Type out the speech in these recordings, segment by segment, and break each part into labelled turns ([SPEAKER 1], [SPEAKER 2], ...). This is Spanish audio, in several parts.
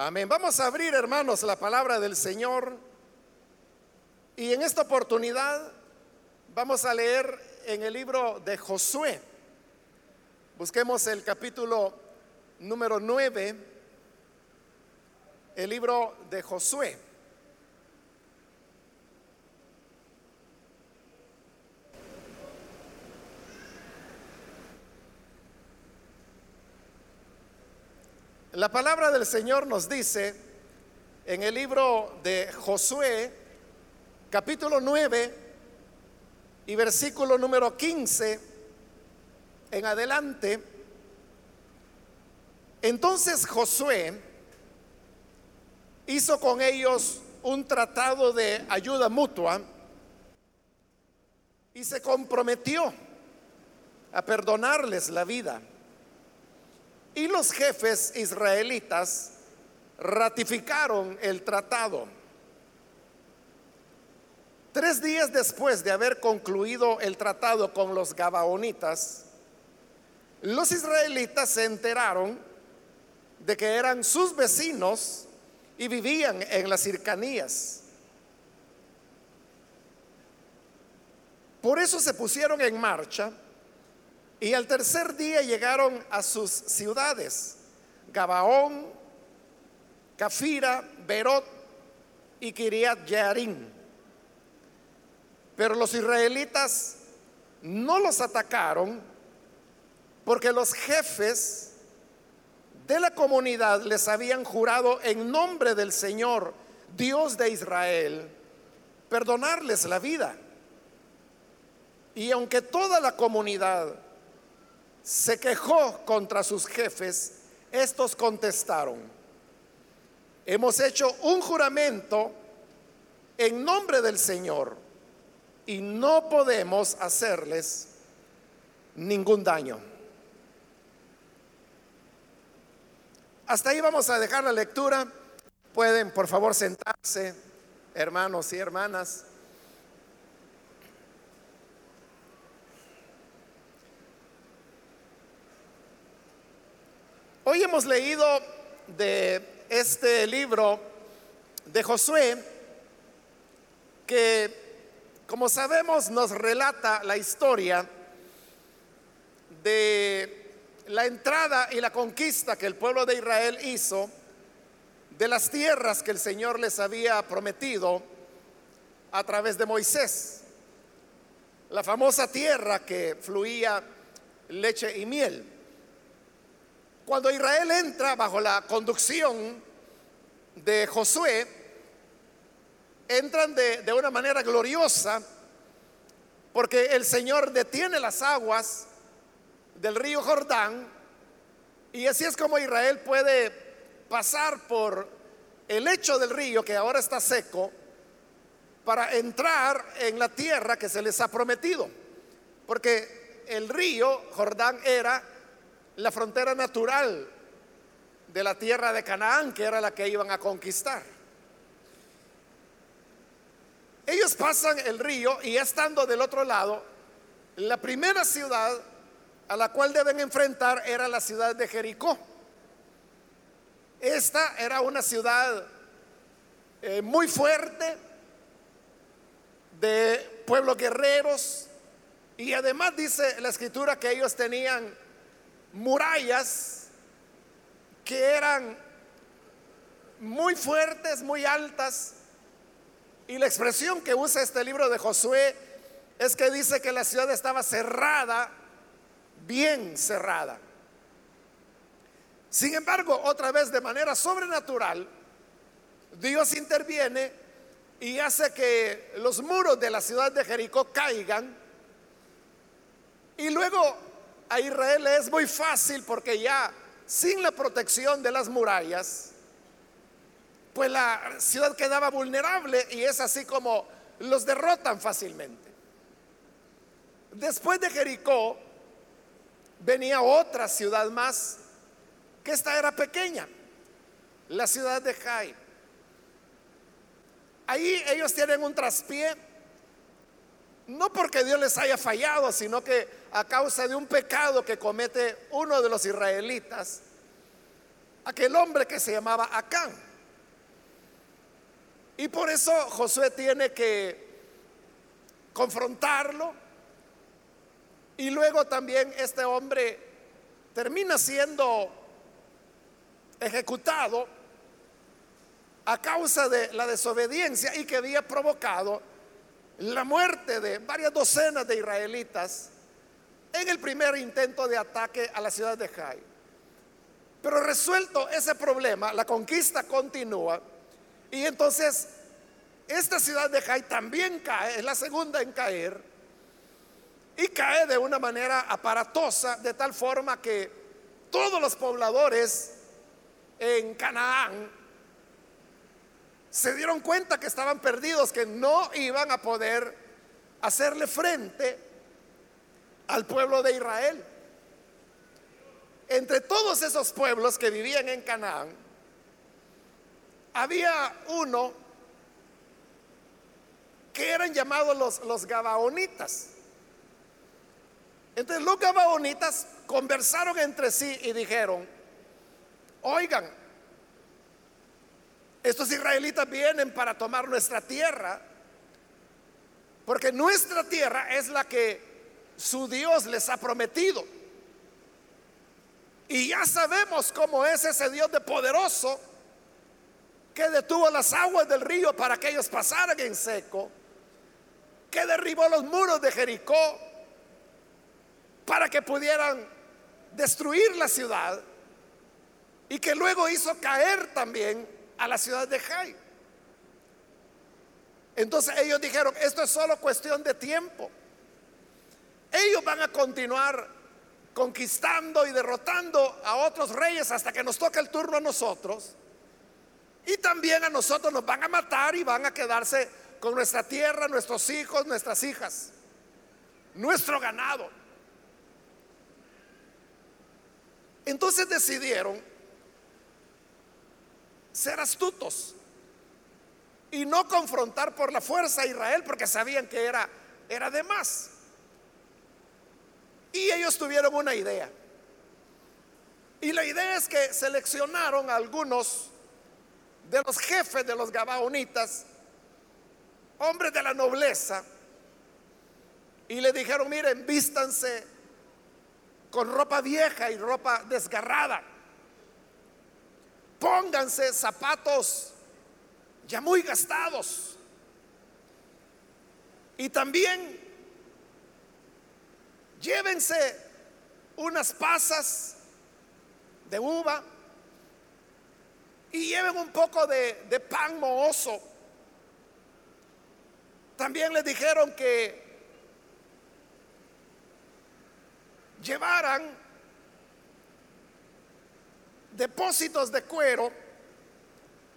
[SPEAKER 1] Amén. Vamos a abrir, hermanos, la palabra del Señor. Y en esta oportunidad vamos a leer en el libro de Josué. Busquemos el capítulo número 9, el libro de Josué. La palabra del Señor nos dice en el libro de Josué, capítulo 9 y versículo número 15 en adelante, entonces Josué hizo con ellos un tratado de ayuda mutua y se comprometió a perdonarles la vida. Y los jefes israelitas ratificaron el tratado. Tres días después de haber concluido el tratado con los Gabaonitas, los israelitas se enteraron de que eran sus vecinos y vivían en las cercanías. Por eso se pusieron en marcha y al tercer día llegaron a sus ciudades, Gabaón, Cafira, Berot y Kiriat Jearim. Pero los israelitas no los atacaron porque los jefes de la comunidad les habían jurado en nombre del Señor, Dios de Israel, perdonarles la vida. Y aunque toda la comunidad se quejó contra sus jefes, estos contestaron, hemos hecho un juramento en nombre del Señor y no podemos hacerles ningún daño. Hasta ahí vamos a dejar la lectura. Pueden, por favor, sentarse, hermanos y hermanas. Hoy hemos leído de este libro de Josué que, como sabemos, nos relata la historia de la entrada y la conquista que el pueblo de Israel hizo de las tierras que el Señor les había prometido a través de Moisés. La famosa tierra que fluía leche y miel. Cuando Israel entra bajo la conducción de Josué, entran de, de, una manera gloriosa, porque el Señor detiene las aguas del río Jordán, y así es como Israel puede pasar por el lecho del río, que ahora está seco, para entrar en la tierra que se les ha prometido, porque el río Jordán era la frontera natural de la tierra de Canaán, que era la que iban a conquistar. Ellos pasan el río y estando del otro lado, la primera ciudad a la cual deben enfrentar era la ciudad de Jericó. Esta era una ciudad eh, muy fuerte, de pueblos guerreros, y además dice la escritura que ellos tenían murallas que eran muy fuertes, muy altas. Y la expresión que usa este libro de Josué es que dice que la ciudad estaba cerrada, bien cerrada. Sin embargo, otra vez de manera sobrenatural, Dios interviene y hace que los muros de la ciudad de Jericó caigan. Y luego a Israel es muy fácil porque ya sin la protección de las murallas, pues la ciudad quedaba vulnerable y es así como los derrotan fácilmente. Después de Jericó venía otra ciudad más, que esta era pequeña, la ciudad de Jai. Ahí ellos tienen un traspié no porque Dios les haya fallado, sino que a causa de un pecado que comete uno de los israelitas, aquel hombre que se llamaba Acán. Y por eso Josué tiene que confrontarlo. Y luego también este hombre termina siendo ejecutado a causa de la desobediencia y que había provocado la muerte de varias docenas de israelitas en el primer intento de ataque a la ciudad de Jai. Pero resuelto ese problema, la conquista continúa y entonces esta ciudad de Jai también cae, es la segunda en caer y cae de una manera aparatosa de tal forma que todos los pobladores en Canaán se dieron cuenta que estaban perdidos, que no iban a poder hacerle frente al pueblo de Israel. Entre todos esos pueblos que vivían en Canaán, había uno que eran llamados los, los Gabaonitas. Entonces los Gabaonitas conversaron entre sí y dijeron, oigan, estos israelitas vienen para tomar nuestra tierra, porque nuestra tierra es la que su Dios les ha prometido. Y ya sabemos cómo es ese Dios de poderoso que detuvo las aguas del río para que ellos pasaran en seco, que derribó los muros de Jericó para que pudieran destruir la ciudad y que luego hizo caer también a la ciudad de Jai. Entonces ellos dijeron, esto es solo cuestión de tiempo. Ellos van a continuar conquistando y derrotando a otros reyes hasta que nos toque el turno a nosotros. Y también a nosotros nos van a matar y van a quedarse con nuestra tierra, nuestros hijos, nuestras hijas, nuestro ganado. Entonces decidieron ser astutos y no confrontar por la fuerza a Israel porque sabían que era, era de más. Y ellos tuvieron una idea. Y la idea es que seleccionaron a algunos de los jefes de los Gabaonitas, hombres de la nobleza, y le dijeron, miren, vístanse con ropa vieja y ropa desgarrada. Pónganse zapatos ya muy gastados. Y también llévense unas pasas de uva y lleven un poco de, pan mohoso. También les dijeron que llevaran depósitos de cuero,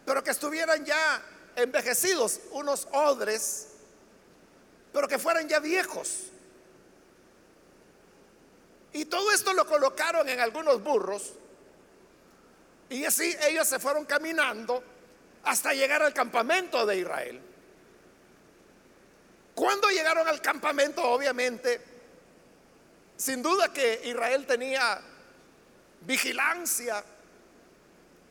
[SPEAKER 1] pero que estuvieran ya envejecidos, unos odres, pero que fueran ya viejos. Y todo esto lo colocaron en algunos burros. Y así ellos se fueron caminando hasta llegar al campamento de Israel. Cuando llegaron al campamento, obviamente, sin duda que Israel tenía vigilancia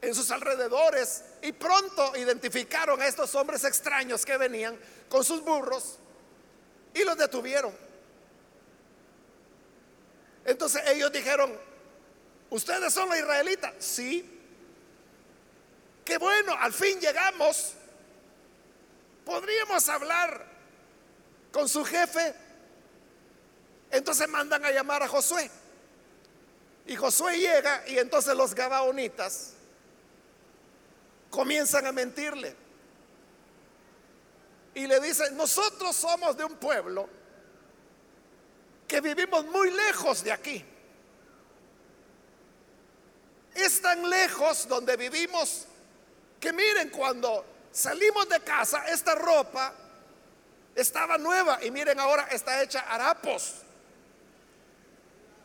[SPEAKER 1] en sus alrededores y pronto identificaron a estos hombres extraños que venían con sus burros y los detuvieron. Entonces ellos dijeron, ¿ustedes son los israelitas? Sí. Qué bueno, al fin llegamos. ¿Podríamos hablar con su jefe? Entonces mandan a llamar a Josué. Y Josué llega y entonces los gabaonitas comienzan a mentirle. Y le dicen, nosotros somos de un pueblo que vivimos muy lejos de aquí. Es tan lejos donde vivimos que miren, cuando salimos de casa, esta ropa estaba nueva y miren ahora está hecha harapos.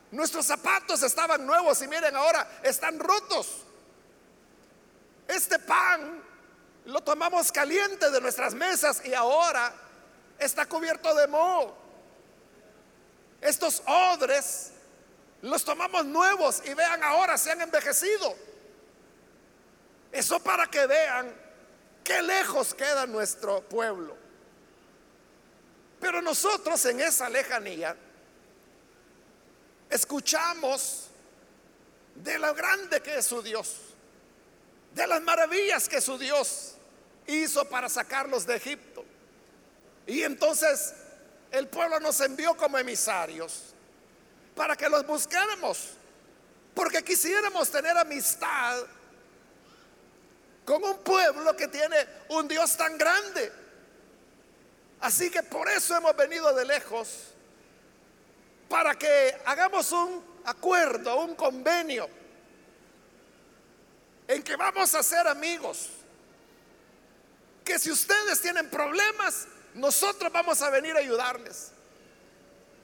[SPEAKER 1] Nuestros zapatos estaban nuevos y miren ahora están rotos. Este pan lo tomamos caliente de nuestras mesas y ahora está cubierto de moho. Estos odres los tomamos nuevos y vean ahora se han envejecido. Eso para que vean qué lejos queda nuestro pueblo. Pero nosotros en esa lejanía escuchamos de lo grande que es su Dios, de las maravillas que su Dios hizo para sacarlos de Egipto. Y entonces el pueblo nos envió como emisarios para que los buscáramos, porque quisiéramos tener amistad con un pueblo que tiene un Dios tan grande. Así que por eso hemos venido de lejos, para que hagamos un acuerdo, un convenio, en que vamos a ser amigos. Que si ustedes tienen problemas, nosotros vamos a venir a ayudarles.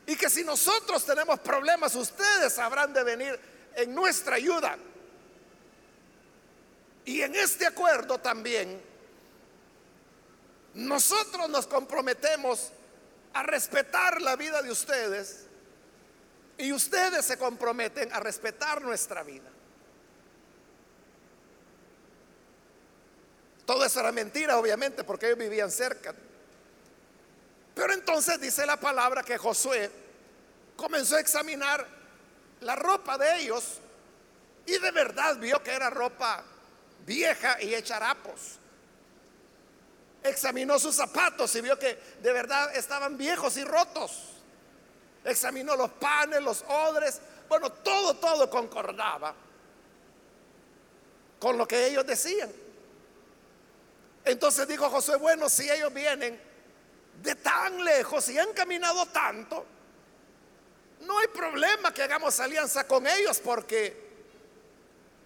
[SPEAKER 1] Y que si nosotros tenemos problemas, ustedes habrán de venir en nuestra ayuda. Y en este acuerdo también, nosotros nos comprometemos a respetar la vida de ustedes y ustedes se comprometen a respetar nuestra vida. Todo eso era mentira, obviamente, porque ellos vivían cerca. Pero entonces dice la palabra que Josué comenzó a examinar la ropa de ellos y de verdad vio que era ropa vieja y hecha harapos. Examinó sus zapatos y vio que de verdad estaban viejos y rotos. Examinó los panes, los odres. Bueno, todo, todo concordaba con lo que ellos decían. Entonces dijo Josué, bueno, si ellos vienen de tan lejos y han caminado tanto, no hay problema que hagamos alianza con ellos porque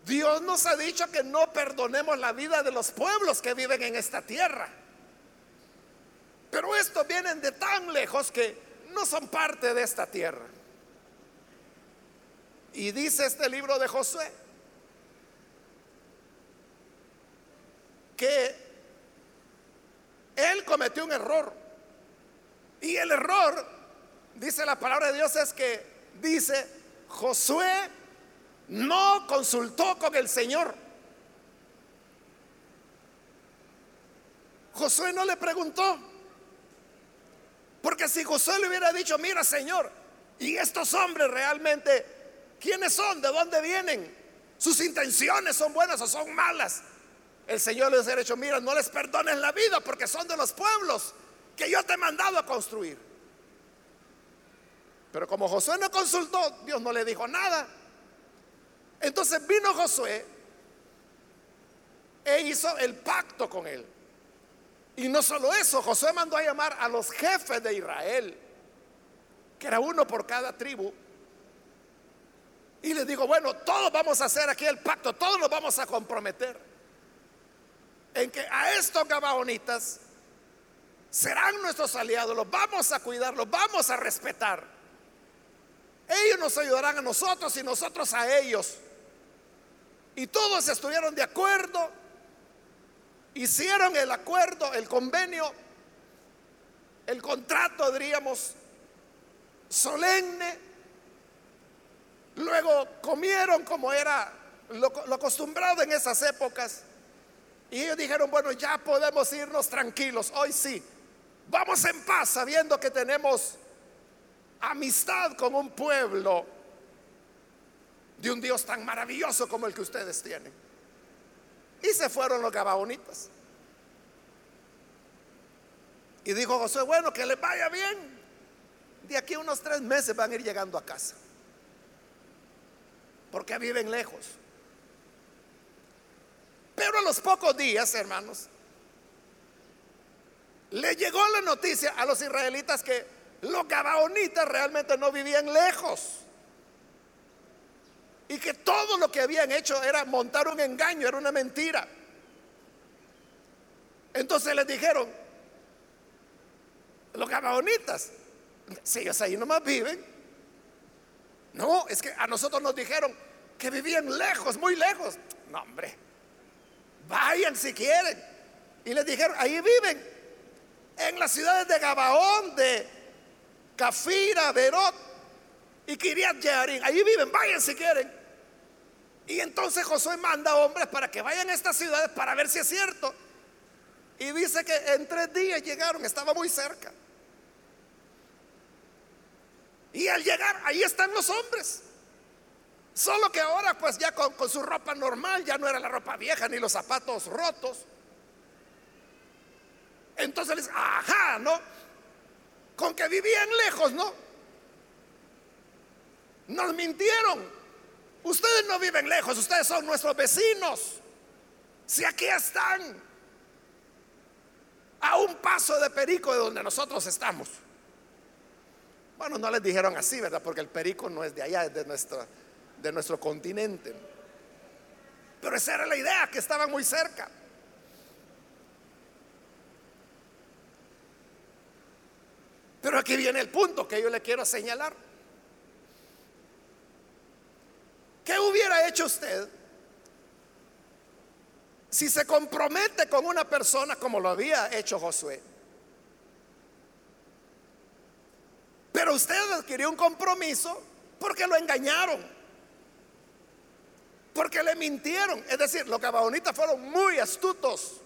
[SPEAKER 1] Dios nos ha dicho que no perdonemos la vida de los pueblos que viven en esta tierra. Pero estos vienen de tan lejos que no son parte de esta tierra. Y dice este libro de Josué que él cometió un error. Y el error, dice la palabra de Dios, es que dice, Josué no consultó con el Señor. Josué no le preguntó. Porque si Josué le hubiera dicho, mira Señor, ¿y estos hombres realmente quiénes son? ¿De dónde vienen? ¿Sus intenciones son buenas o son malas? El Señor les hubiera dicho, mira, no les perdones la vida porque son de los pueblos que yo te he mandado a construir. Pero como Josué no consultó, Dios no le dijo nada. Entonces vino Josué e hizo el pacto con él. Y no solo eso, Josué mandó a llamar a los jefes de Israel, que era uno por cada tribu. Y les dijo, bueno, todos vamos a hacer aquí el pacto, todos nos vamos a comprometer en que a estos gabaonitas serán nuestros aliados, los vamos a cuidar, los vamos a respetar. Ellos nos ayudarán a nosotros y nosotros a ellos. Y todos estuvieron de acuerdo, hicieron el acuerdo, el convenio, el contrato, diríamos, solemne. Luego comieron como era lo, lo acostumbrado en esas épocas. Y ellos dijeron, bueno, ya podemos irnos tranquilos, hoy sí. Vamos en paz sabiendo que tenemos amistad con un pueblo de un Dios tan maravilloso como el que ustedes tienen. Y se fueron los gabaonitas. Y dijo José, bueno, que les vaya bien. De aquí a unos tres meses van a ir llegando a casa. Porque viven lejos. Pero a los pocos días, hermanos, le llegó la noticia a los israelitas que los gabaonitas realmente no vivían lejos. Y que todo lo que habían hecho era montar un engaño, era una mentira. Entonces les dijeron, los gabaonitas, si ellos ahí nomás viven. No, es que a nosotros nos dijeron que vivían lejos, muy lejos. No, hombre, vayan si quieren. Y les dijeron, ahí viven, en las ciudades de Gabaón, de Cafira, Berot y Kiriat Jearim. Ahí viven, vayan si quieren. Y entonces Josué manda hombres para que vayan a estas ciudades para ver si es cierto. Y dice que en tres días llegaron, estaba muy cerca. Y al llegar, ahí están los hombres. Solo que ahora pues ya con, su ropa normal, ya no era la ropa vieja ni los zapatos rotos. Entonces les, ajá, ¿no? Con que vivían lejos, ¿no? Nos mintieron. Ustedes no viven lejos, ustedes son nuestros vecinos. Si aquí están, a un paso de Perico de donde nosotros estamos. Bueno, no les dijeron así, ¿verdad? Porque el Perico no es de allá, es de, de nuestro continente. Pero esa era la idea, que estaban muy cerca. Pero aquí viene el punto que yo le quiero señalar. ¿Qué hubiera hecho usted si se compromete con una persona como lo había hecho Josué? Pero usted adquirió un compromiso porque lo engañaron, porque le mintieron. Es decir, los gabaonitas fueron muy astutos.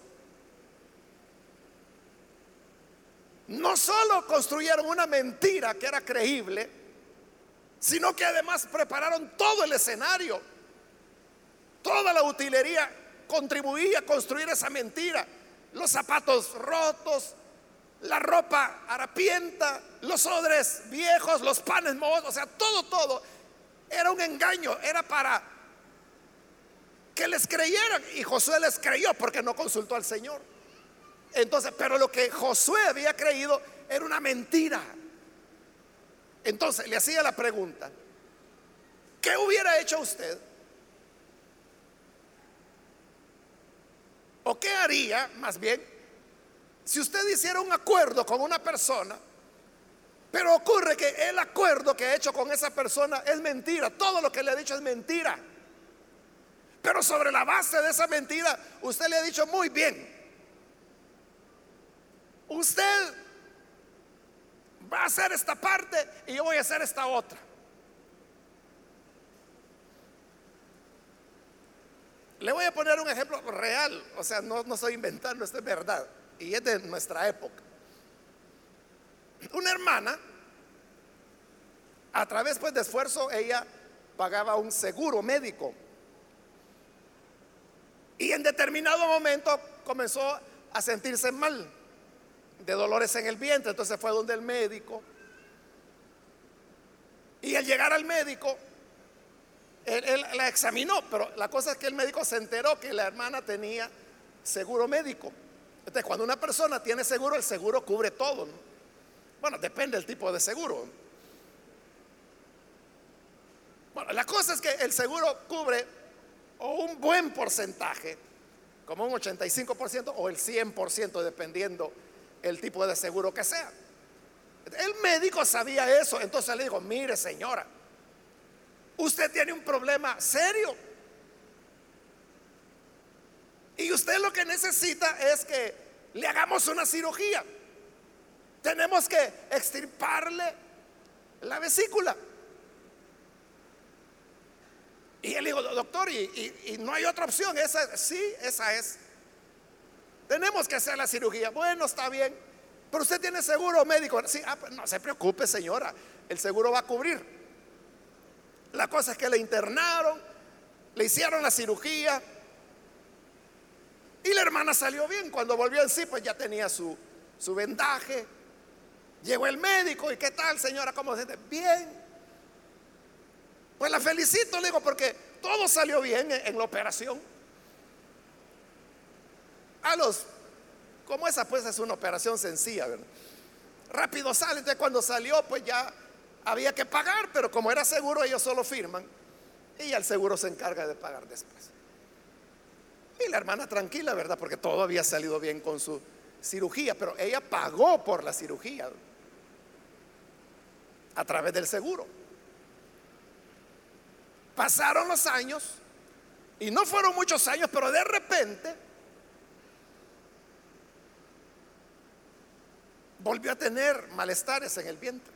[SPEAKER 1] No solo construyeron una mentira que era creíble, sino que además prepararon todo el escenario. Toda la utilería contribuía a construir esa mentira. Los zapatos rotos, la ropa harapienta, los odres viejos, los panes mojos, o sea, todo, todo era un engaño, era para que les creyeran. Y Josué les creyó porque no consultó al Señor. Entonces, pero lo que Josué había creído era una mentira. Entonces le hacía la pregunta, ¿qué hubiera hecho usted? ¿O qué haría más bien si usted hiciera un acuerdo con una persona, pero ocurre que el acuerdo que ha hecho con esa persona es mentira, todo lo que le ha dicho es mentira? Pero sobre la base de esa mentira, usted le ha dicho muy bien, usted va a hacer esta parte y yo voy a hacer esta otra. Le voy a poner un ejemplo real, o sea, no, no estoy inventando, esto es verdad, y es de nuestra época. Una hermana, a través pues, de esfuerzo, ella pagaba un seguro médico. Y en determinado momento comenzó a sentirse mal de dolores en el vientre. Entonces fue donde el médico. Y al llegar al médico, él, la examinó, pero la cosa es que el médico se enteró que la hermana tenía seguro médico. Entonces, cuando una persona tiene seguro, el seguro cubre todo. Bueno, depende del tipo de seguro. Bueno, la cosa es que el seguro cubre o un buen porcentaje, como un 85% o el 100%, dependiendo el tipo de seguro que sea. El médico sabía eso, entonces le dijo, mire señora, usted tiene un problema serio. Y usted lo que necesita es que le hagamos una cirugía. Tenemos que extirparle la vesícula. Y él dijo, doctor, y, no hay otra opción. Esa, sí, esa es. Tenemos que hacer la cirugía. Bueno, está bien. Pero usted tiene seguro médico. Sí, ah, pues no se preocupe, señora. El seguro va a cubrir. La cosa es que le internaron, le hicieron la cirugía. Y la hermana salió bien. Cuando volvió en sí, pues ya tenía su, su vendaje. Llegó el médico. ¿Y qué tal, señora? ¿Cómo se siente? Bien. Pues la felicito, le digo, porque todo salió bien en la operación a los, como esa pues es una operación sencilla, ¿verdad? Rápido sale, entonces cuando salió pues ya había que pagar, pero como era seguro ellos solo firman y el seguro se encarga de pagar después. Y la hermana tranquila, ¿verdad? Porque todo había salido bien con su cirugía, pero ella pagó por la cirugía a través del seguro. Pasaron los años y no fueron muchos años, pero de repente volvió a tener malestares en el vientre.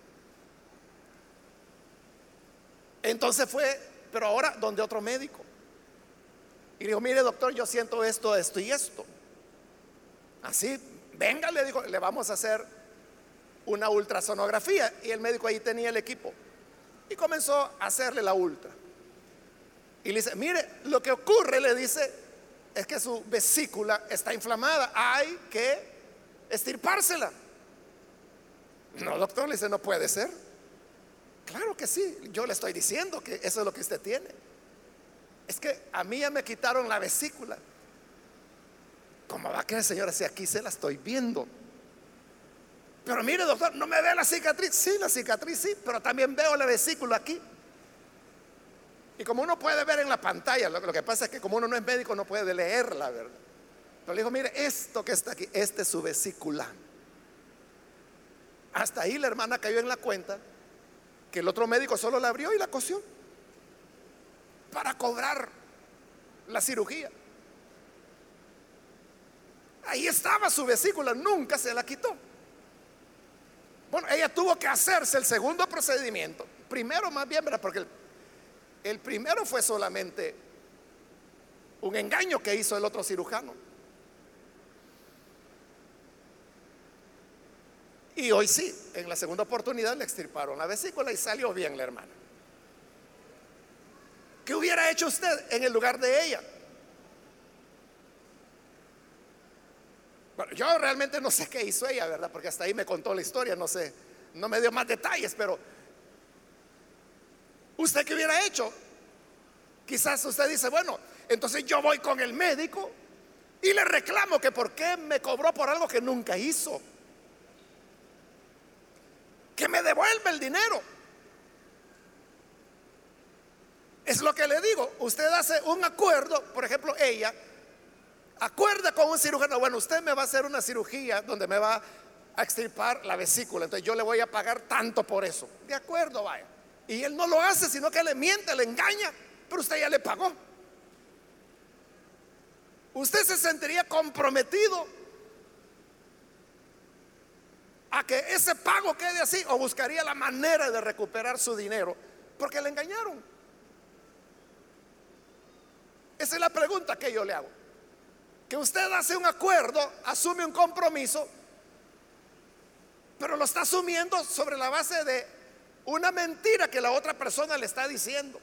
[SPEAKER 1] Entonces fue, pero ahora donde otro médico. Y dijo, mire doctor, yo siento esto, esto y esto. Así, venga, le dijo, le vamos a hacer una ultrasonografía. Y el médico ahí tenía el equipo. Y comenzó a hacerle la ultra. Y le dice, mire, lo que ocurre, le dice, es que su vesícula está inflamada. Hay que estirpársela. No, doctor, le dice, no puede ser. Claro que sí, yo le estoy diciendo que eso es lo que usted tiene. Es que a mí ya me quitaron la vesícula. ¿Cómo va a quedar, señora, si aquí se la estoy viendo? Pero mire, doctor, ¿no me ve la cicatriz? Sí, la cicatriz sí, pero también veo la vesícula aquí. Y como uno puede ver en la pantalla, lo, que pasa es que como uno no es médico no puede leerla, ¿verdad? Pero le dijo, mire, esto que está aquí, este es su vesícula. Hasta ahí la hermana cayó en la cuenta que el otro médico solo la abrió y la cosió para cobrar la cirugía. Ahí estaba su vesícula, nunca se la quitó. Bueno, ella tuvo que hacerse el segundo procedimiento. Primero más bien, ¿verdad? Porque el, el primero fue solamente un engaño que hizo el otro cirujano. Y hoy sí, en la segunda oportunidad le extirparon la vesícula y salió bien la hermana. ¿Qué hubiera hecho usted en el lugar de ella? Bueno, yo realmente no sé qué hizo ella, ¿verdad? Porque hasta ahí me contó la historia, no sé, no me dio más detalles, pero ¿usted qué hubiera hecho? Quizás usted dice, bueno, entonces yo voy con el médico y le reclamo que por qué me cobró por algo que nunca hizo que me devuelva el dinero. Es lo que le digo. Usted hace un acuerdo, por ejemplo, ella acuerda con un cirujano, bueno, usted me va a hacer una cirugía donde me va a extirpar la vesícula, entonces yo le voy a pagar tanto por eso. De acuerdo, vaya. Y él no lo hace, sino que le miente, le engaña, pero usted ya le pagó. Usted se sentiría comprometido a que ese pago quede así o buscaría la manera de recuperar su dinero porque le engañaron. Esa es la pregunta que yo le hago. Que usted hace un acuerdo, asume un compromiso, pero lo está asumiendo sobre la base de una mentira que la otra persona le está diciendo.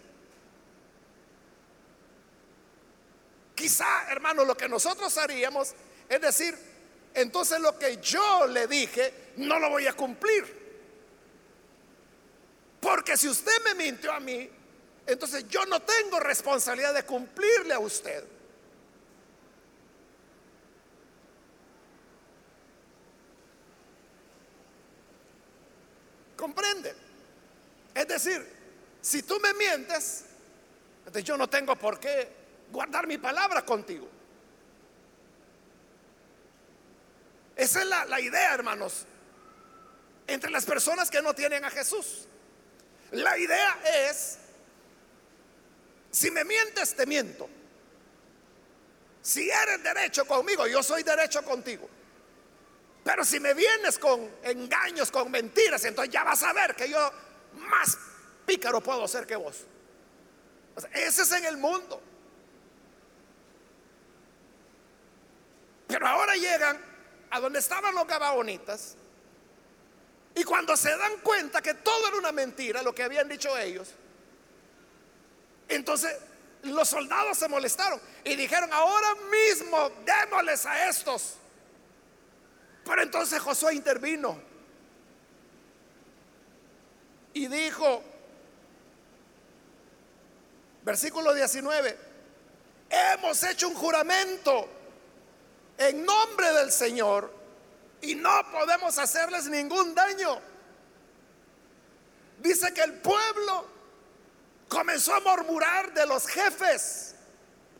[SPEAKER 1] Quizá, hermano, lo que nosotros haríamos es decir, entonces lo que yo le dije no lo voy a cumplir. Porque si usted me mintió a mí, entonces yo no tengo responsabilidad de cumplirle a usted. ¿Comprende? Es decir, si tú me mientes, entonces yo no tengo por qué guardar mi palabra contigo. Esa es la, idea, hermanos, entre las personas que no tienen a Jesús. La idea es, si me mientes, te miento. Si eres derecho conmigo, yo soy derecho contigo. Pero si me vienes con engaños, con mentiras, entonces ya vas a ver que yo más pícaro puedo ser que vos. ese es en el mundo. Pero ahora llegan a donde estaban los gabaonitas y cuando se dan cuenta que todo era una mentira, lo que habían dicho ellos, entonces los soldados se molestaron y dijeron, ahora mismo démosles a estos. Pero entonces Josué intervino y dijo, versículo 19, hemos hecho un juramento en nombre del Señor y no podemos hacerles ningún daño. Dice que el pueblo comenzó a murmurar de los jefes,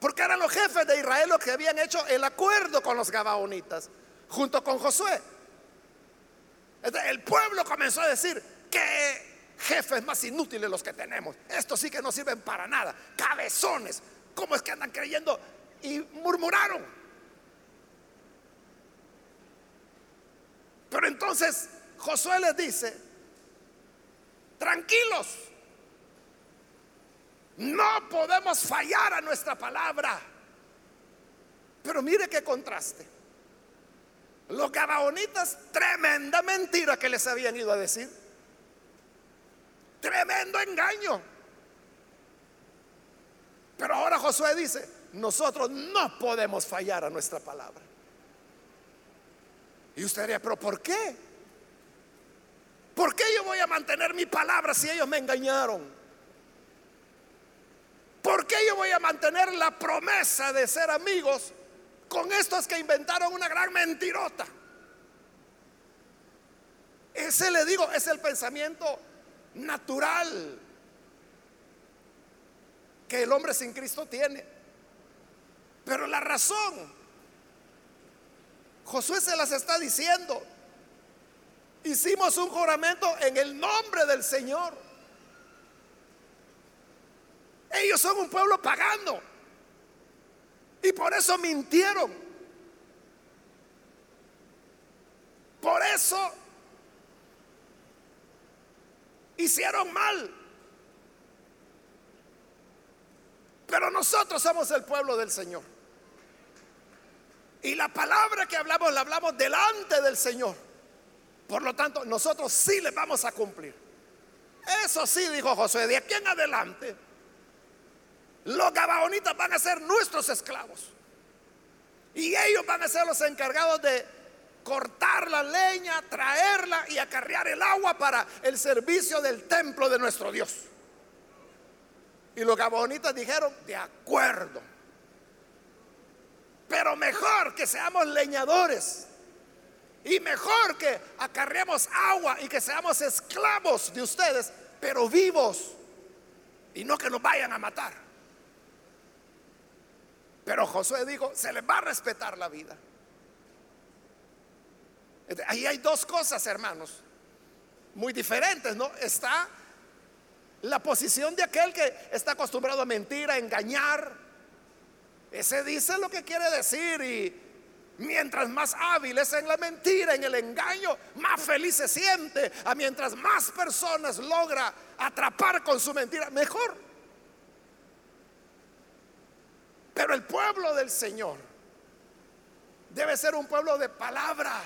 [SPEAKER 1] porque eran los jefes de Israel los que habían hecho el acuerdo con los gabaonitas, junto con Josué. El pueblo comenzó a decir que jefes más inútiles los que tenemos. Estos sí que no sirven para nada. Cabezones. ¿Cómo es que andan creyendo? Y murmuraron. Pero entonces Josué les dice, tranquilos, no podemos fallar a nuestra palabra. Pero mire qué contraste. Los gabaonitas, tremenda mentira que les habían ido a decir. Tremendo engaño. Pero ahora Josué dice, nosotros no podemos fallar a nuestra palabra. Y usted diría, pero ¿por qué? ¿Por qué yo voy a mantener mi palabra si ellos me engañaron? ¿Por qué yo voy a mantener la promesa de ser amigos con estos que inventaron una gran mentirota? Ese le digo, es el pensamiento natural que el hombre sin Cristo tiene. Pero la razón, Josué se las está diciendo. Hicimos un juramento en el nombre del Señor. Ellos son un pueblo pagano. Y por eso mintieron. Por eso hicieron mal. Pero nosotros somos el pueblo del Señor. Y la palabra que hablamos la hablamos delante del Señor. Por lo tanto, nosotros sí le vamos a cumplir. Eso sí, dijo José, de aquí en adelante, los gabaonitas van a ser nuestros esclavos. Y ellos van a ser los encargados de cortar la leña, traerla y acarrear el agua para el servicio del templo de nuestro Dios. Y los gabonitas dijeron, de acuerdo. Pero mejor que seamos leñadores. Y mejor que acarreemos agua y que seamos esclavos de ustedes, pero vivos. Y no que nos vayan a matar. Pero Josué dijo, se les va a respetar la vida. Ahí hay dos cosas, hermanos, muy diferentes, ¿no? Está la posición de aquel que está acostumbrado a mentir, a engañar. Ese dice lo que quiere decir y mientras más hábil es en la mentira, en el engaño, más feliz se siente. A mientras más personas logra atrapar con su mentira, mejor. Pero el pueblo del Señor debe ser un pueblo de palabra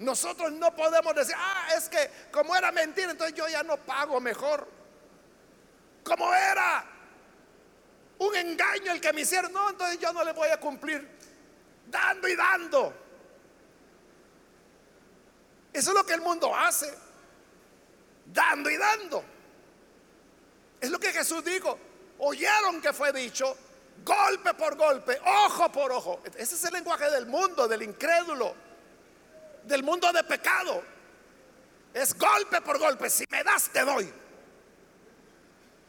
[SPEAKER 1] nosotros no podemos decir, ah, es que como era mentira, entonces yo ya no pago mejor. Como era un engaño el que me hicieron, no, entonces yo no le voy a cumplir. Dando y dando. Eso es lo que el mundo hace. Dando y dando. Es lo que Jesús dijo. Oyeron que fue dicho, golpe por golpe, ojo por ojo. Ese es el lenguaje del mundo, del incrédulo del mundo de pecado. Es golpe por golpe. Si me das, te doy.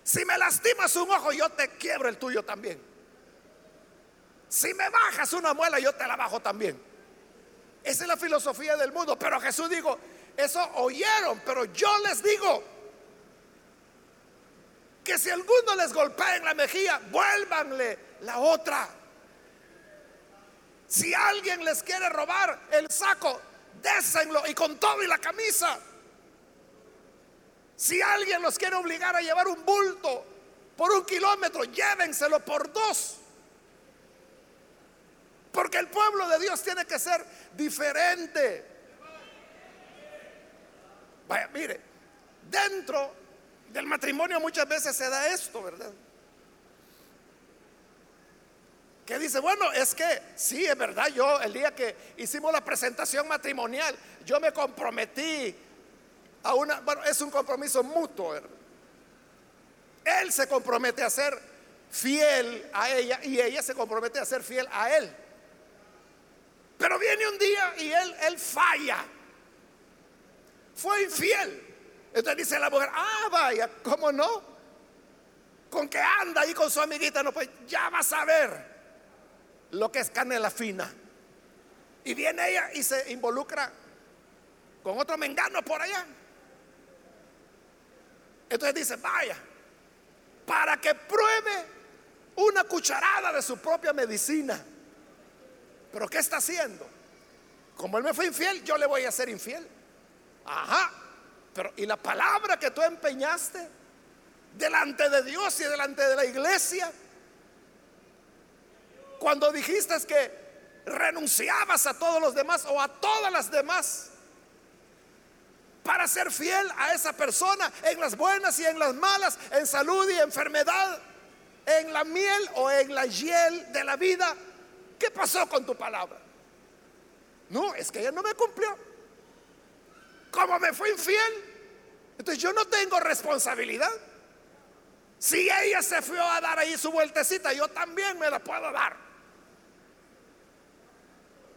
[SPEAKER 1] Si me lastimas un ojo, yo te quiebro el tuyo también. Si me bajas una muela, yo te la bajo también. Esa es la filosofía del mundo. Pero Jesús dijo, eso oyeron, pero yo les digo que si alguno les golpea en la mejilla, vuélvanle la otra. Si alguien les quiere robar el saco, désenlo y con todo y la camisa. Si alguien los quiere obligar a llevar un bulto por un kilómetro, llévenselo por dos. Porque el pueblo de Dios tiene que ser diferente. Vaya, mire, dentro del matrimonio muchas veces se da esto, ¿verdad? que dice, bueno, es que sí, es verdad, yo el día que hicimos la presentación matrimonial, yo me comprometí bueno, es un compromiso mutuo. Él se compromete a ser fiel a ella y ella se compromete a ser fiel a él. Pero viene un día y él, él falla. Fue infiel. Entonces dice la mujer, ah, vaya, ¿cómo no? Con que anda ahí con su amiguita, no, pues ya vas a ver lo que es canela fina. Y viene ella y se involucra con otro mengano por allá. Entonces dice, vaya, para que pruebe una cucharada de su propia medicina. Pero ¿qué está haciendo? Como él me fue infiel, yo le voy a ser infiel. Ajá. Pero ¿y la palabra que tú empeñaste delante de Dios y delante de la iglesia? cuando dijiste que renunciabas a todos los demás o a todas las demás para ser fiel a esa persona en las buenas y en las malas, en salud y enfermedad, en la miel o en la hiel de la vida. ¿Qué pasó con tu palabra? No, es que ella no me cumplió. Como me fue infiel, entonces yo no tengo responsabilidad. Si ella se fue a dar ahí su vueltecita, yo también me la puedo dar.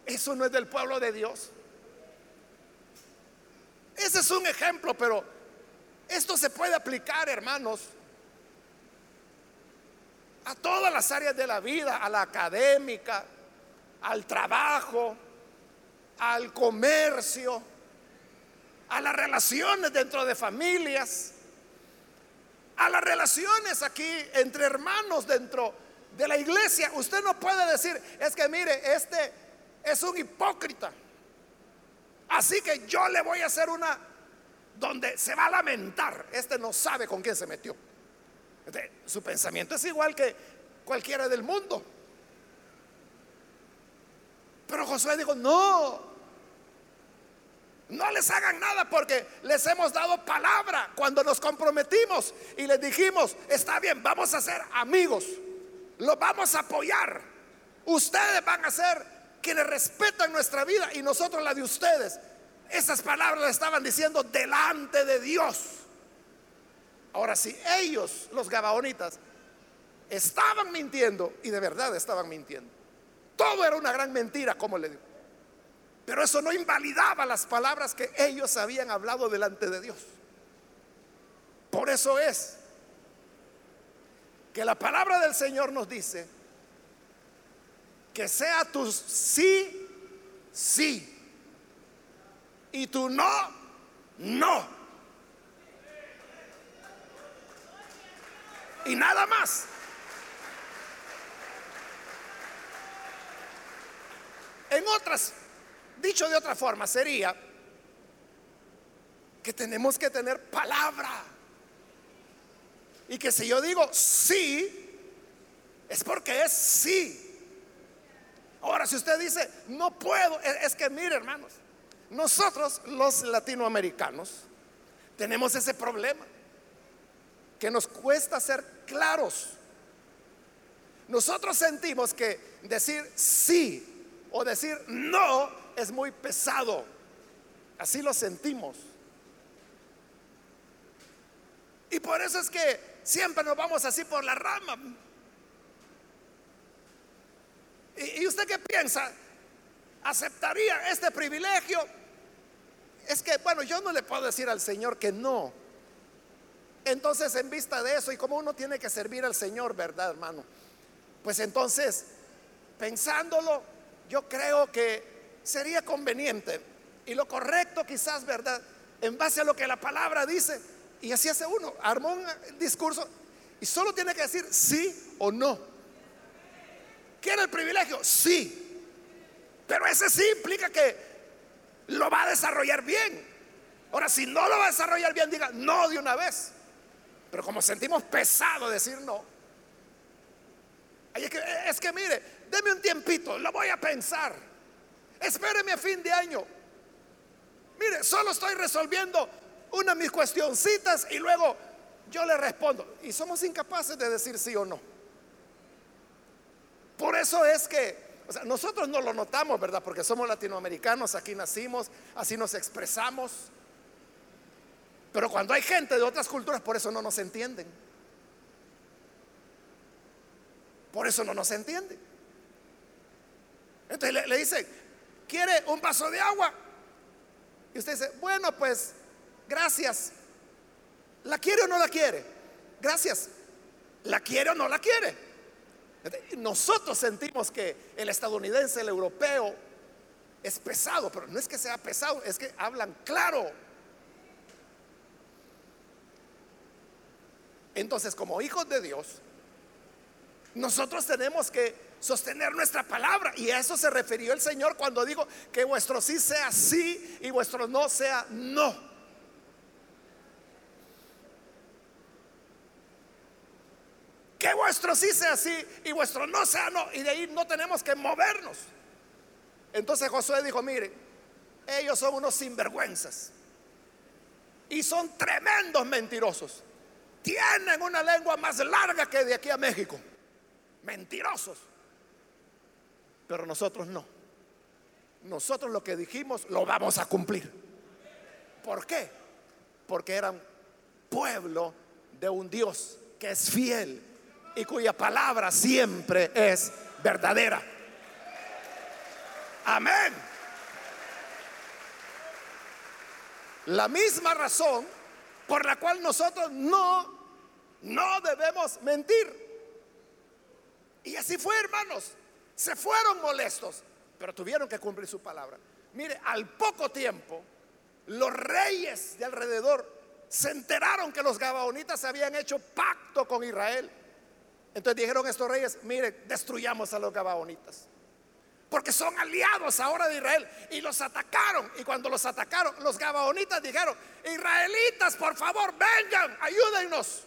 [SPEAKER 1] Eso no es del pueblo de Dios. Ese es un ejemplo, pero esto se puede aplicar, hermanos, a todas las áreas de la vida, a la académica, al trabajo, al comercio, a las relaciones dentro de familias, a las relaciones aquí entre hermanos dentro de la iglesia. Usted no puede decir, es que mire, este es un hipócrita. Así que yo le voy a hacer una donde se va a lamentar. Este no sabe con quién se metió. su pensamiento es igual que cualquiera del mundo. Pero Josué dijo, no, no les hagan nada porque les hemos dado palabra cuando nos comprometimos y les dijimos, está bien, vamos a ser amigos, los vamos a apoyar. Ustedes van a ser quienes respetan nuestra vida y nosotros la de ustedes. Esas palabras las estaban diciendo delante de Dios. Ahora, si ellos, los gabaonitas, estaban mintiendo y de verdad estaban mintiendo, todo era una gran mentira, como le digo. Pero eso no invalidaba las palabras que ellos habían hablado delante de Dios. Por eso es que la palabra del Señor nos dice que sea tu sí, sí. Y tu no, no. Y nada más. En otras, dicho de otra forma, sería que tenemos que tener palabra. Y que si yo digo sí, es porque es sí. Ahora, si usted dice, no puedo, es que mire, hermanos, nosotros los latinoamericanos tenemos ese problema, que nos cuesta ser claros. Nosotros sentimos que decir sí o decir no es muy pesado. Así lo sentimos. Y por eso es que siempre nos vamos así por la rama. ¿Y, usted qué piensa? ¿Aceptaría este privilegio? Es que, bueno, yo no le puedo decir al Señor que no. Entonces, en vista de eso, y como uno tiene que servir al Señor, ¿verdad, hermano? Pues entonces, pensándolo, yo creo que sería conveniente y lo correcto quizás, ¿verdad? En base a lo que la palabra dice. Y así hace uno, armó un discurso y solo tiene que decir sí o no. ¿Quiere el privilegio? Sí. Pero ese sí implica que lo va a desarrollar bien. Ahora, si no lo va a desarrollar bien, diga no de una vez. Pero como sentimos pesado decir no, es que, es que mire, deme un tiempito, lo voy a pensar. Espéreme a fin de año. Mire, solo estoy resolviendo una de mis cuestioncitas y luego yo le respondo. Y somos incapaces de decir sí o no. Por eso es que, nosotros no lo notamos, ¿verdad? Porque somos latinoamericanos, aquí nacimos, así nos expresamos. Pero cuando hay gente de otras culturas, por eso no nos entienden. Por eso no nos entienden. Entonces le, le dice, ¿quiere un vaso de agua? Y usted dice, bueno, pues, gracias. ¿La quiere o no la quiere? Gracias. ¿La quiere o no la quiere? Nosotros sentimos que el estadounidense, el europeo, es pesado, pero no es que sea pesado, es que hablan claro. Entonces, como hijos de Dios, nosotros tenemos que sostener nuestra palabra. Y a eso se refirió el Señor cuando dijo que vuestro sí sea sí y vuestro no sea no. Que vuestro sí sea sí y vuestro no sea no. Y de ahí no tenemos que movernos. Entonces Josué dijo, miren, ellos son unos sinvergüenzas. Y son tremendos mentirosos. Tienen una lengua más larga que de aquí a México. Mentirosos. Pero nosotros no. Nosotros lo que dijimos lo vamos a cumplir. ¿Por qué? Porque eran pueblo de un Dios que es fiel y cuya palabra siempre es verdadera. Amén. La misma razón por la cual nosotros no, no debemos mentir. Y así fue, hermanos. Se fueron molestos, pero tuvieron que cumplir su palabra. Mire, al poco tiempo, los reyes de alrededor se enteraron que los gabaonitas habían hecho pacto con Israel. Entonces dijeron estos reyes, mire, destruyamos a los gabaonitas. Porque son aliados ahora de Israel. Y los atacaron. Y cuando los atacaron, los gabaonitas dijeron, israelitas, por favor, vengan, ayúdennos.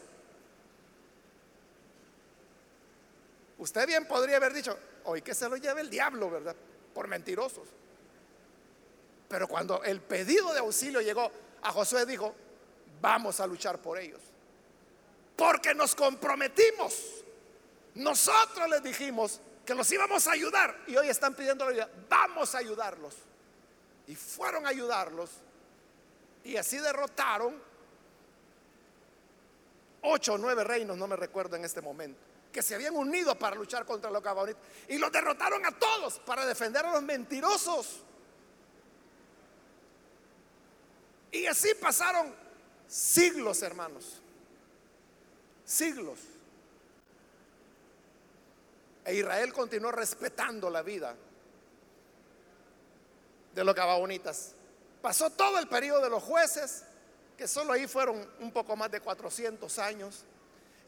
[SPEAKER 1] Usted bien podría haber dicho, hoy que se lo lleve el diablo, ¿verdad? Por mentirosos. Pero cuando el pedido de auxilio llegó, a Josué dijo, vamos a luchar por ellos. Porque nos comprometimos. Nosotros les dijimos que los íbamos a ayudar y hoy están pidiendo la ayuda. Vamos a ayudarlos. Y fueron a ayudarlos y así derrotaron ocho o nueve reinos, no me recuerdo en este momento, que se habían unido para luchar contra los gabaonitas y los derrotaron a todos para defender a los mentirosos. Y así pasaron siglos, hermanos. Siglos. E Israel continuó respetando la vida de los gabaonitas. Pasó todo el periodo de los jueces, que solo ahí fueron un poco más de 400 años.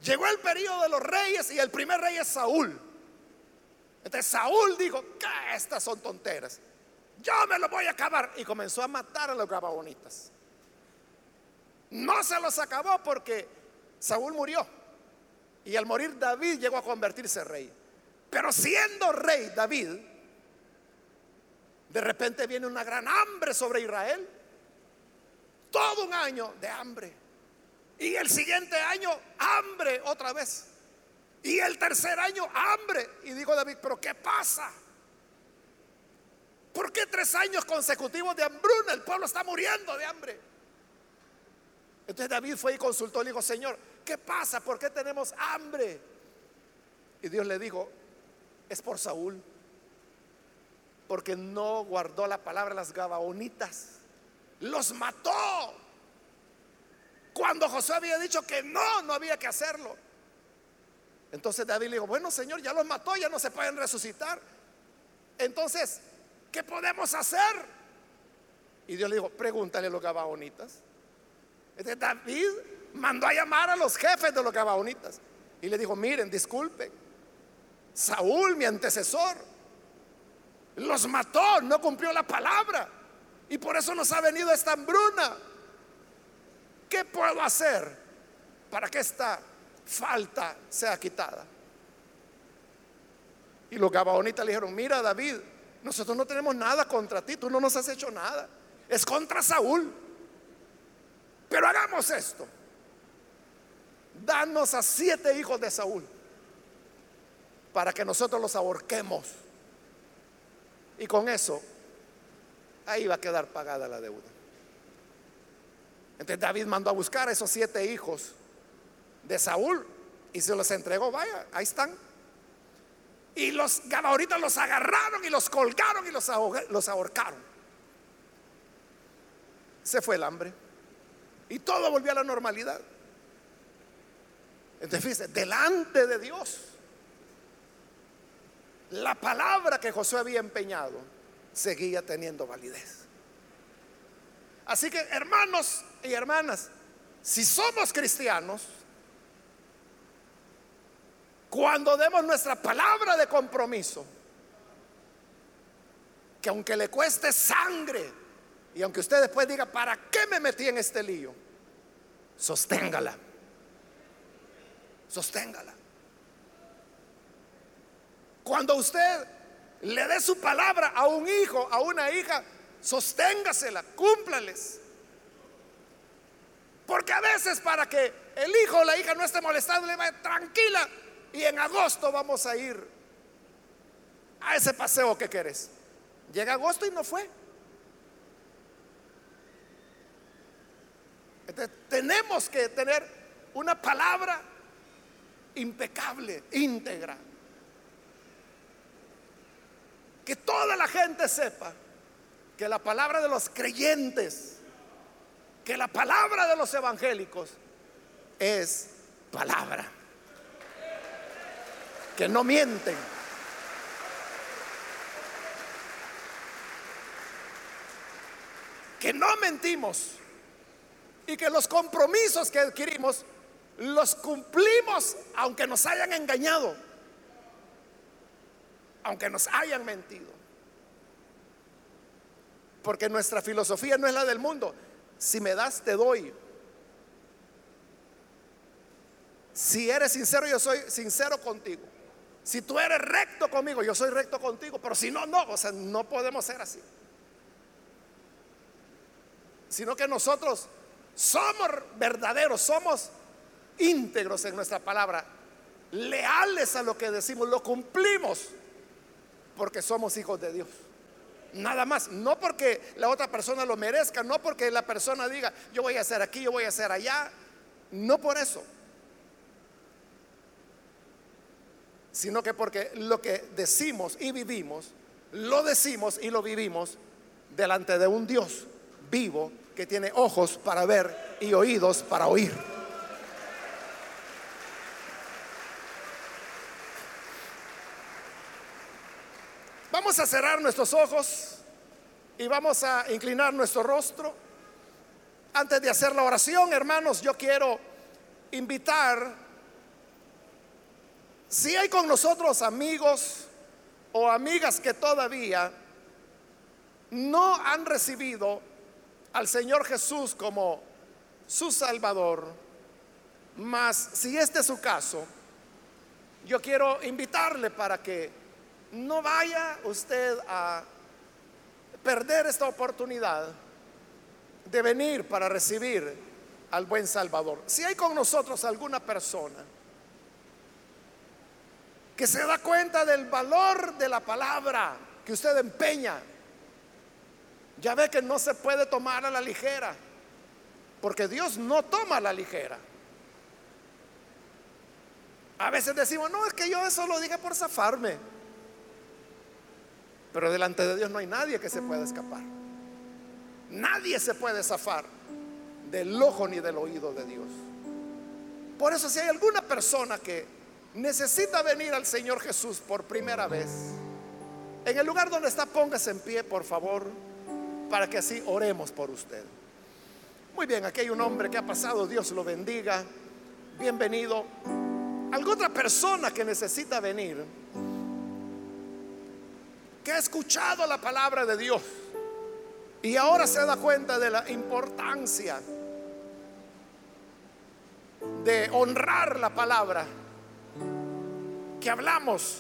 [SPEAKER 1] Llegó el periodo de los reyes y el primer rey es Saúl. Entonces Saúl dijo, estas son tonteras. Yo me lo voy a acabar. Y comenzó a matar a los gabaonitas. No se los acabó porque Saúl murió. Y al morir David llegó a convertirse rey. Pero siendo rey David, de repente viene una gran hambre sobre Israel. Todo un año de hambre. Y el siguiente año, hambre otra vez. Y el tercer año, hambre. Y dijo David, pero ¿qué pasa? ¿Por qué tres años consecutivos de hambruna? El pueblo está muriendo de hambre. Entonces David fue y consultó le dijo, Señor, ¿qué pasa? ¿Por qué tenemos hambre? Y Dios le dijo, es por Saúl, porque no guardó la palabra las gabaonitas, los mató. Cuando José había dicho que no, no había que hacerlo. Entonces David le dijo, bueno Señor, ya los mató, ya no se pueden resucitar. Entonces, ¿qué podemos hacer? Y Dios le dijo, pregúntale a los gabaonitas. David mandó a llamar a los jefes de los gabaonitas y le dijo, miren, disculpen Saúl, mi antecesor, los mató, no cumplió la palabra. Y por eso nos ha venido esta hambruna. ¿Qué puedo hacer para que esta falta sea quitada? Y los gabaonitas le dijeron, mira David, nosotros no tenemos nada contra ti, tú no nos has hecho nada. Es contra Saúl. Pero hagamos esto. Danos a siete hijos de Saúl para que nosotros los ahorquemos. Y con eso, ahí va a quedar pagada la deuda. Entonces David mandó a buscar a esos siete hijos de Saúl y se los entregó, vaya, ahí están. Y los gabaonitas los agarraron y los colgaron y los, los ahorcaron. Se fue el hambre. Y todo volvió a la normalidad. Entonces, fíjese, delante de Dios la palabra que Josué había empeñado seguía teniendo validez. Así que hermanos y hermanas, si somos cristianos, cuando demos nuestra palabra de compromiso, que aunque le cueste sangre, y aunque usted después diga, ¿para qué me metí en este lío? Sosténgala. Sosténgala. Cuando usted le dé su palabra a un hijo, a una hija, sosténgasela, cúmplales. Porque a veces para que el hijo o la hija no esté molestando, le va tranquila y en agosto vamos a ir a ese paseo que querés. Llega agosto y no fue. tenemos que tener una palabra impecable, íntegra. Que toda la gente sepa que la palabra de los creyentes, que la palabra de los evangélicos es palabra. Que no mienten. Que no mentimos y que los compromisos que adquirimos los cumplimos aunque nos hayan engañado, aunque nos hayan mentido. Porque nuestra filosofía no es la del mundo. Si me das, te doy. Si eres sincero, yo soy sincero contigo. Si tú eres recto conmigo, yo soy recto contigo. Pero si no, no. O sea, no podemos ser así. Sino que nosotros somos verdaderos, somos íntegros en nuestra palabra, leales a lo que decimos, lo cumplimos, porque somos hijos de Dios. Nada más, no porque la otra persona lo merezca, no porque la persona diga, yo voy a hacer aquí, yo voy a hacer allá, no por eso, sino que porque lo que decimos y vivimos, lo decimos y lo vivimos delante de un Dios vivo que tiene ojos para ver y oídos para oír. Vamos a cerrar nuestros ojos y vamos a inclinar nuestro rostro. Antes de hacer la oración, hermanos, yo quiero invitar, si hay con nosotros amigos o amigas que todavía no han recibido al Señor Jesús como su Salvador, mas si este es su caso, yo quiero invitarle para que no vaya usted a perder esta oportunidad de venir para recibir al buen Salvador. Si hay con nosotros alguna persona que se da cuenta del valor de la palabra que usted empeña ya ve que no se puede tomar a la ligera, porque Dios no toma a la ligera. A veces decimos, no, es que yo eso lo dije por zafarme. Pero delante de Dios no hay nadie que se pueda escapar. Nadie se puede zafar del ojo ni del oído de Dios. Por eso si hay alguna persona que necesita venir al Señor Jesús por primera vez, en el lugar donde está, póngase en pie, por favor para que así oremos por usted. Muy bien, aquí hay un hombre que ha pasado, Dios lo bendiga. Bienvenido. Alguna otra persona que necesita venir, ha escuchado la palabra de Dios y ahora se da cuenta de la importancia de honrar la palabra que hablamos.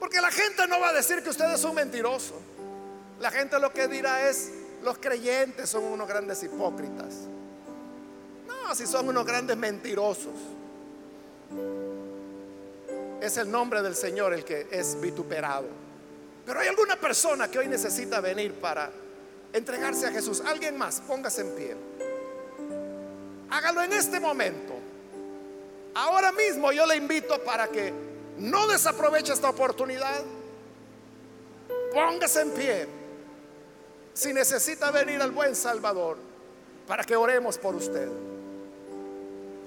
[SPEAKER 1] Porque la gente no va a decir que usted es un mentiroso. La gente lo que dirá es, los creyentes son unos grandes hipócritas. No, si son unos grandes mentirosos. Es el nombre del Señor el que es vituperado. Pero hay alguna persona que hoy necesita venir para entregarse a Jesús. Alguien más, póngase en pie. Hágalo en este momento. Ahora mismo yo le invito para que no desaproveche esta oportunidad. Póngase en pie si necesita venir al buen Salvador para que oremos por usted.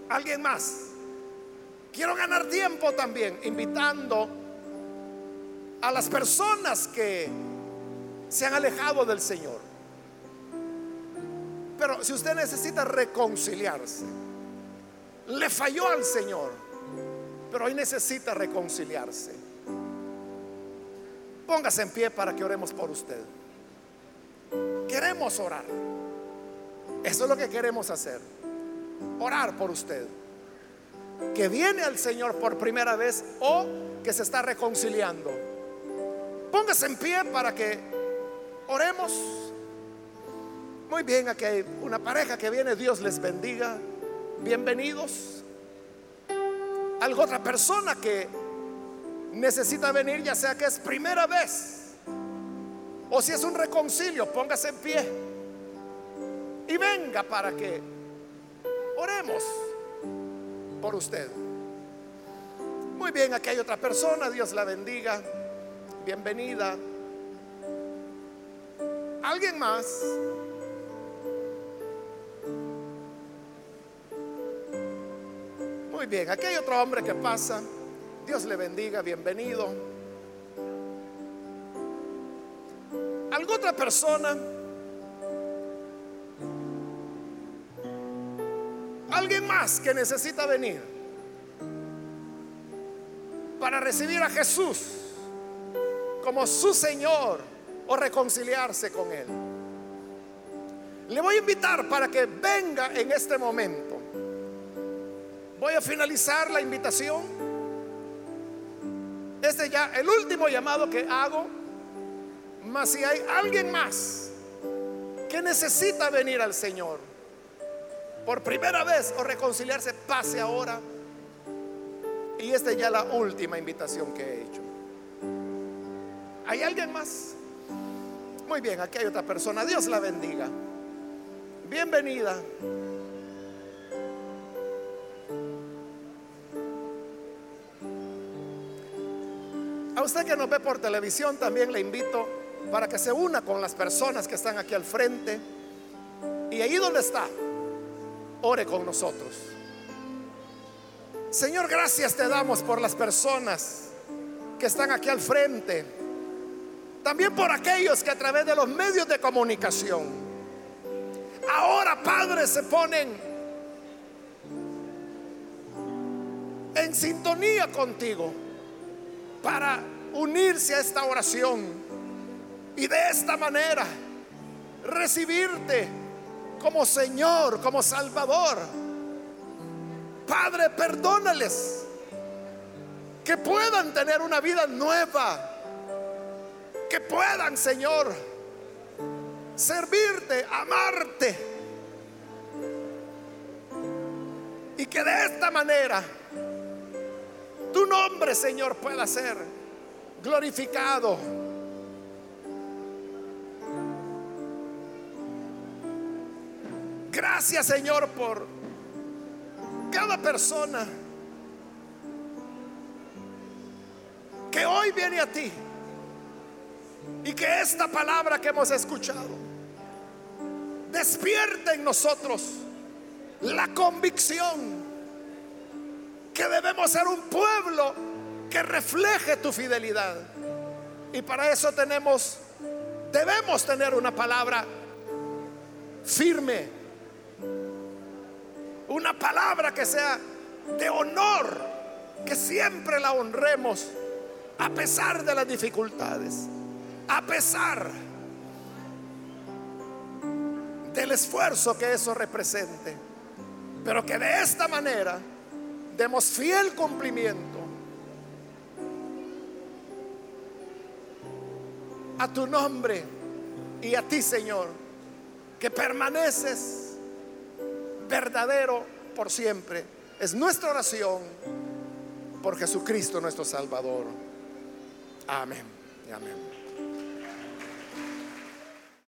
[SPEAKER 1] ¿Alguien más? Quiero ganar tiempo también invitando a las personas que se han alejado del Señor. Pero si usted necesita reconciliarse, le falló al Señor, pero hoy necesita reconciliarse. Póngase en pie para que oremos por usted. Queremos orar. Eso es lo que queremos hacer. Orar por usted. que viene al Señor por primera vez o que se está reconciliando. Póngase en pie para que oremos. Muy bien, aquí hay una pareja que viene, Dios les bendiga. Bienvenidos. Algo otra persona que necesita venir, ya sea que es primera vez o si es un reconcilio, póngase en pie y venga para que oremos por usted. Muy bien, aquí hay otra persona, Dios la bendiga, bienvenida. ¿Alguien más? Muy bien, aquí hay otro hombre que pasa. Dios le bendiga, bienvenido. ¿Alguna otra persona? ¿Alguien más que necesita venir para recibir a Jesús como su Señor o reconciliarse con Él? Le voy a invitar para que venga en este momento. Voy a finalizar la invitación. Este ya el último llamado que hago. Mas si hay alguien más que necesita venir al Señor por primera vez o reconciliarse, pase ahora. Y esta es ya la última invitación que he hecho. ¿Hay alguien más? Muy bien, aquí hay otra persona. Dios la bendiga. Bienvenida. A usted que nos ve por televisión también le invito para que se una con las personas que están aquí al frente. Y ahí donde está, ore con nosotros. Señor, gracias te damos por las personas que están aquí al frente. También por aquellos que a través de los medios de comunicación, ahora, Padre, se ponen en sintonía contigo para unirse a esta oración y de esta manera recibirte como Señor, como Salvador. Padre, perdónales que puedan tener una vida nueva, que puedan, Señor, servirte, amarte. Y que de esta manera tu nombre, Señor, pueda ser glorificado. Gracias, Señor, por cada persona que hoy viene a ti y que esta palabra que hemos escuchado despierta en nosotros la convicción que debemos ser un pueblo que refleje tu fidelidad. Y para eso tenemos, debemos tener una palabra firme, una palabra que sea de honor, que siempre la honremos a pesar de las dificultades, a pesar del esfuerzo que eso represente, pero que de esta manera demos fiel cumplimiento a tu nombre y a ti, Señor, que permaneces verdadero por siempre. Es nuestra oración por Jesucristo nuestro Salvador. Amén amén.